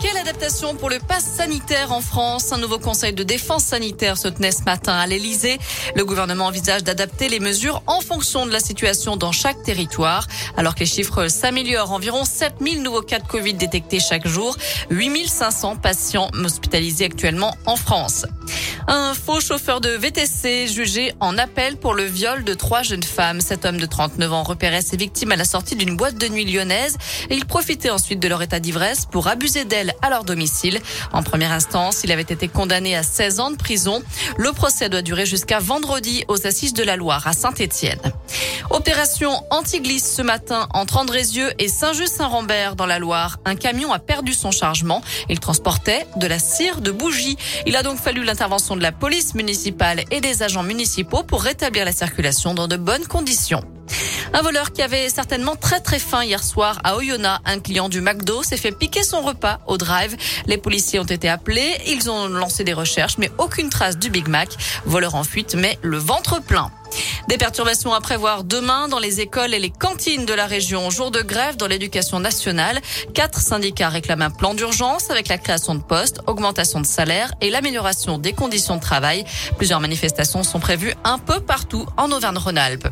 quelle adaptation pour le pass sanitaire en France Un nouveau conseil de défense sanitaire se tenait ce matin à l'Elysée. Le gouvernement envisage d'adapter les mesures en fonction de la situation dans chaque territoire. Alors que les chiffres s'améliorent, environ 7000 nouveaux cas de Covid détectés chaque jour, 8500 patients hospitalisés actuellement en France. Un faux chauffeur de VTC jugé en appel pour le viol de trois jeunes femmes. Cet homme de 39 ans repérait ses victimes à la sortie d'une boîte de nuit lyonnaise et il profitait ensuite de leur état d'ivresse pour abuser d'elles à leur domicile. En première instance, il avait été condamné à 16 ans de prison. Le procès doit durer jusqu'à vendredi aux assises de la Loire à Saint-Étienne. Opération anti-glisse ce matin entre Andrézieux et Saint-Just-Saint-Rambert dans la Loire. Un camion a perdu son chargement. Il transportait de la cire de bougie. Il a donc fallu l'intervention de la police municipale et des agents municipaux pour rétablir la circulation dans de bonnes conditions. Un voleur qui avait certainement très très faim hier soir à Oyonnax, un client du McDo s'est fait piquer son repas au drive. Les policiers ont été appelés, ils ont lancé des recherches, mais aucune trace du Big Mac. Voleur en fuite, mais le ventre plein. Des perturbations à prévoir demain dans les écoles et les cantines de la région. Jour de grève dans l'éducation nationale. Quatre syndicats réclament un plan d'urgence avec la création de postes, augmentation de salaire et l'amélioration des conditions de travail. Plusieurs manifestations sont prévues un peu partout en Auvergne-Rhône-Alpes.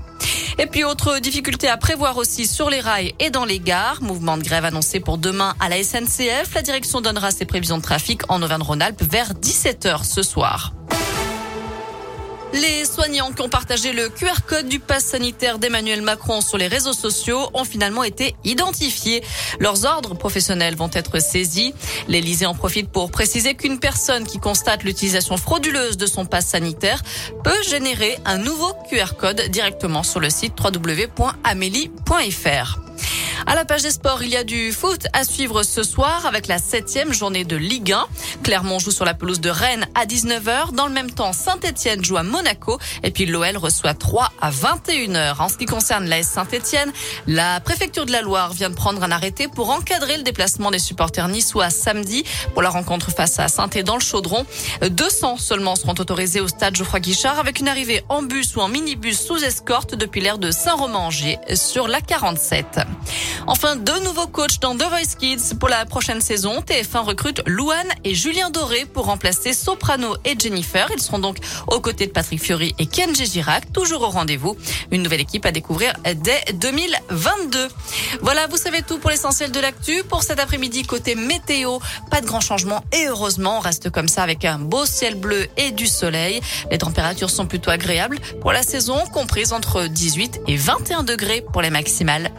Et puis autre difficulté à prévoir aussi sur les rails et dans les gares. Mouvement de grève annoncé pour demain à la SNCF. La direction donnera ses prévisions de trafic en Auvergne-Rhône-Alpes vers 17h ce soir. Les soignants qui ont partagé le QR code du pass sanitaire d'Emmanuel Macron sur les réseaux sociaux ont finalement été identifiés. Leurs ordres professionnels vont être saisis. L'Élysée en profite pour préciser qu'une personne qui constate l'utilisation frauduleuse de son pass sanitaire peut générer un nouveau QR code directement sur le site www.amélie.fr. À la page des sports, il y a du foot à suivre ce soir avec la septième journée de Ligue 1. Clermont joue sur la pelouse de Rennes à 19h. Dans le même temps, Saint-Etienne joue à Monaco et puis l'OL reçoit 3 à 21h. En ce qui concerne l'AS Saint-Etienne, la préfecture de la Loire vient de prendre un arrêté pour encadrer le déplacement des supporters niçois samedi pour la rencontre face à saint dans le Chaudron. 200 seulement seront autorisés au stade Geoffroy Guichard avec une arrivée en bus ou en minibus sous escorte depuis l'aire de Saint-Romain-Angers sur la 47. Enfin, deux nouveaux coachs dans The Voice Kids pour la prochaine saison. TF1 recrute Louane et Julien Doré pour remplacer Soprano et Jennifer. Ils seront donc aux côtés de Patrick Fiori et Ken Girac, toujours au rendez-vous. Une nouvelle équipe à découvrir dès 2022. Voilà, vous savez tout pour l'essentiel de l'actu. Pour cet après-midi, côté météo, pas de grand changement et heureusement, on reste comme ça avec un beau ciel bleu et du soleil. Les températures sont plutôt agréables pour la saison, comprise entre 18 et 21 degrés pour les maximales.